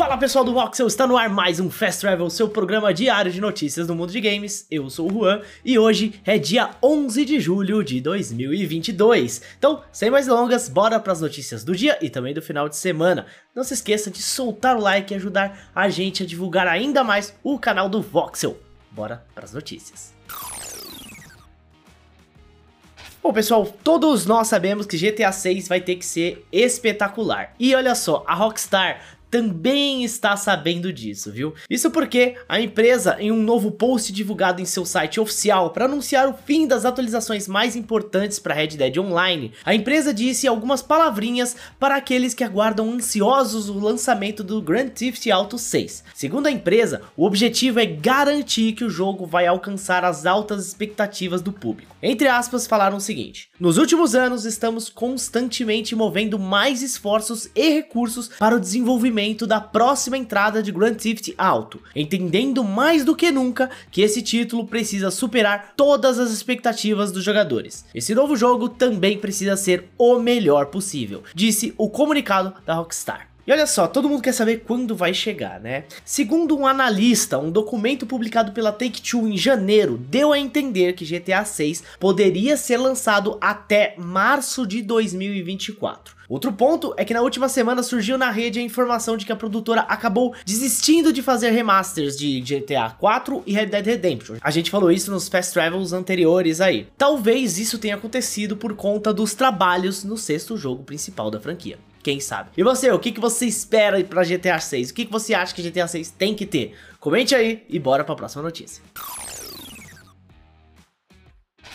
Fala pessoal do Voxel, está no ar mais um Fast Travel, seu programa diário de notícias do mundo de games. Eu sou o Juan e hoje é dia 11 de julho de 2022. Então, sem mais delongas, bora para as notícias do dia e também do final de semana. Não se esqueça de soltar o like e ajudar a gente a divulgar ainda mais o canal do Voxel. Bora para as notícias. Bom, pessoal, todos nós sabemos que GTA 6 vai ter que ser espetacular. E olha só, a Rockstar também está sabendo disso, viu? Isso porque a empresa, em um novo post divulgado em seu site oficial para anunciar o fim das atualizações mais importantes para Red Dead Online, a empresa disse algumas palavrinhas para aqueles que aguardam ansiosos o lançamento do Grand Theft Auto 6. Segundo a empresa, o objetivo é garantir que o jogo vai alcançar as altas expectativas do público. Entre aspas, falaram o seguinte: Nos últimos anos estamos constantemente movendo mais esforços e recursos para o desenvolvimento da próxima entrada de Grand Theft Auto, entendendo mais do que nunca que esse título precisa superar todas as expectativas dos jogadores. Esse novo jogo também precisa ser o melhor possível, disse o comunicado da Rockstar. E olha só, todo mundo quer saber quando vai chegar, né? Segundo um analista, um documento publicado pela Take-Two em janeiro deu a entender que GTA 6 poderia ser lançado até março de 2024. Outro ponto é que na última semana surgiu na rede a informação de que a produtora acabou desistindo de fazer remasters de GTA 4 e Red Dead Redemption. A gente falou isso nos Fast Travels anteriores aí. Talvez isso tenha acontecido por conta dos trabalhos no sexto jogo principal da franquia. Quem sabe? E você, o que, que você espera para GTA 6? O que, que você acha que GTA 6 tem que ter? Comente aí e bora para a próxima notícia.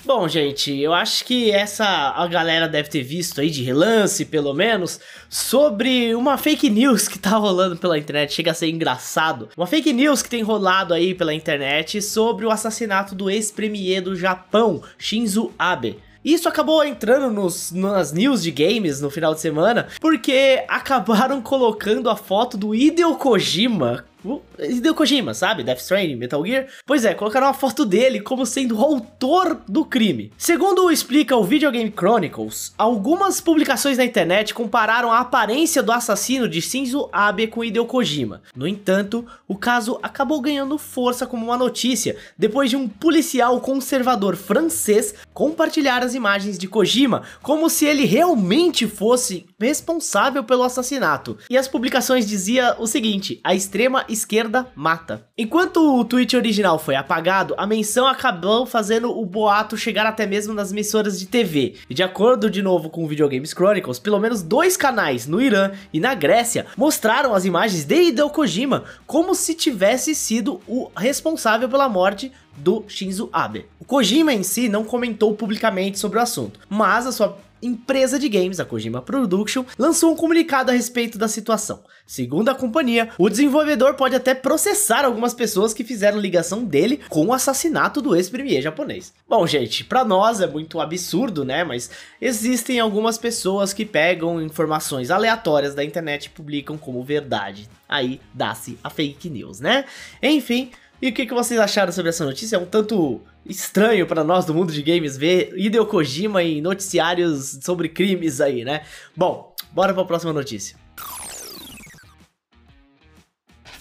Bom, gente, eu acho que essa a galera deve ter visto aí de relance, pelo menos, sobre uma fake news que tá rolando pela internet, chega a ser engraçado. Uma fake news que tem rolado aí pela internet sobre o assassinato do ex-premier do Japão, Shinzo Abe. Isso acabou entrando nos, nas news de games no final de semana, porque acabaram colocando a foto do Hideo Kojima Hideo Kojima, sabe? Death Stranding, Metal Gear. Pois é, colocaram uma foto dele como sendo o autor do crime. Segundo explica o Video Game Chronicles, algumas publicações na internet compararam a aparência do assassino de Shinzo Abe com Hideo Kojima. No entanto, o caso acabou ganhando força como uma notícia depois de um policial conservador francês compartilhar as imagens de Kojima como se ele realmente fosse responsável pelo assassinato. E as publicações dizia o seguinte: a extrema esquerda mata. Enquanto o tweet original foi apagado, a menção acabou fazendo o boato chegar até mesmo nas emissoras de TV. E de acordo de novo com o Videogames Chronicles, pelo menos dois canais no Irã e na Grécia mostraram as imagens de Hideo Kojima como se tivesse sido o responsável pela morte do Shinzo Abe. O Kojima em si não comentou publicamente sobre o assunto, mas a sua empresa de games, a Kojima Production, lançou um comunicado a respeito da situação. Segundo a companhia, o desenvolvedor pode até processar algumas pessoas que fizeram ligação dele com o assassinato do ex-premier japonês. Bom, gente, para nós é muito absurdo, né? Mas existem algumas pessoas que pegam informações aleatórias da internet e publicam como verdade. Aí dá-se a fake news, né? Enfim, e o que, que vocês acharam sobre essa notícia? É um tanto estranho para nós do mundo de games ver Hideo Kojima em noticiários sobre crimes aí, né? Bom, bora para a próxima notícia.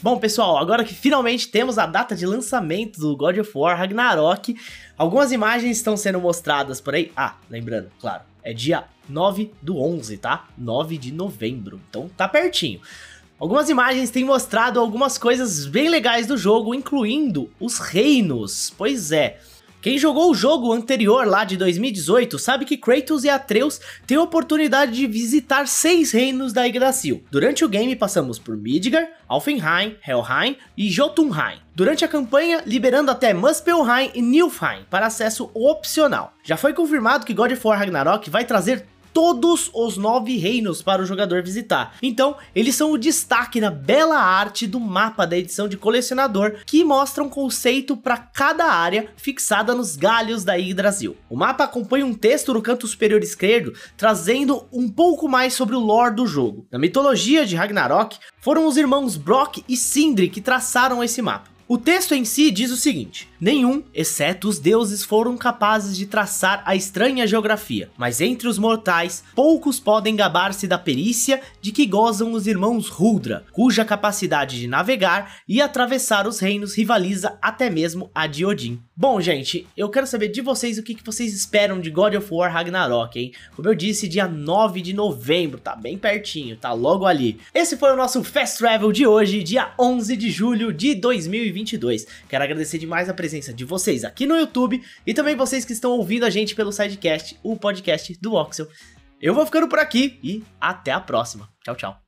Bom, pessoal, agora que finalmente temos a data de lançamento do God of War Ragnarok, algumas imagens estão sendo mostradas por aí. Ah, lembrando, claro, é dia 9 do 11, tá? 9 de novembro, então tá pertinho. Algumas imagens têm mostrado algumas coisas bem legais do jogo, incluindo os reinos. Pois é, quem jogou o jogo anterior lá de 2018 sabe que Kratos e Atreus têm a oportunidade de visitar seis reinos da Yggdrasil. Durante o game passamos por Midgar, Alfenheim, Helheim e Jotunheim. Durante a campanha, liberando até Muspelheim e Nilfheim para acesso opcional. Já foi confirmado que God of War Ragnarok vai trazer todos os nove reinos para o jogador visitar. Então, eles são o destaque na bela arte do mapa da edição de colecionador, que mostra um conceito para cada área fixada nos galhos da Yggdrasil. O mapa acompanha um texto no canto superior esquerdo, trazendo um pouco mais sobre o lore do jogo. Na mitologia de Ragnarok, foram os irmãos Brock e Sindri que traçaram esse mapa. O texto em si diz o seguinte: Nenhum, exceto os deuses, foram capazes de traçar a estranha geografia, mas entre os mortais, poucos podem gabar-se da perícia de que gozam os irmãos Huldra, cuja capacidade de navegar e atravessar os reinos rivaliza até mesmo a de Odin. Bom, gente, eu quero saber de vocês o que, vocês esperam de God of War Ragnarok, hein? Como eu disse, dia 9 de novembro, tá bem pertinho, tá logo ali. Esse foi o nosso Fast Travel de hoje, dia 11 de julho de 2022. Quero agradecer demais a presença de vocês aqui no YouTube e também vocês que estão ouvindo a gente pelo Sidecast, o podcast do Voxel. Eu vou ficando por aqui e até a próxima. Tchau, tchau.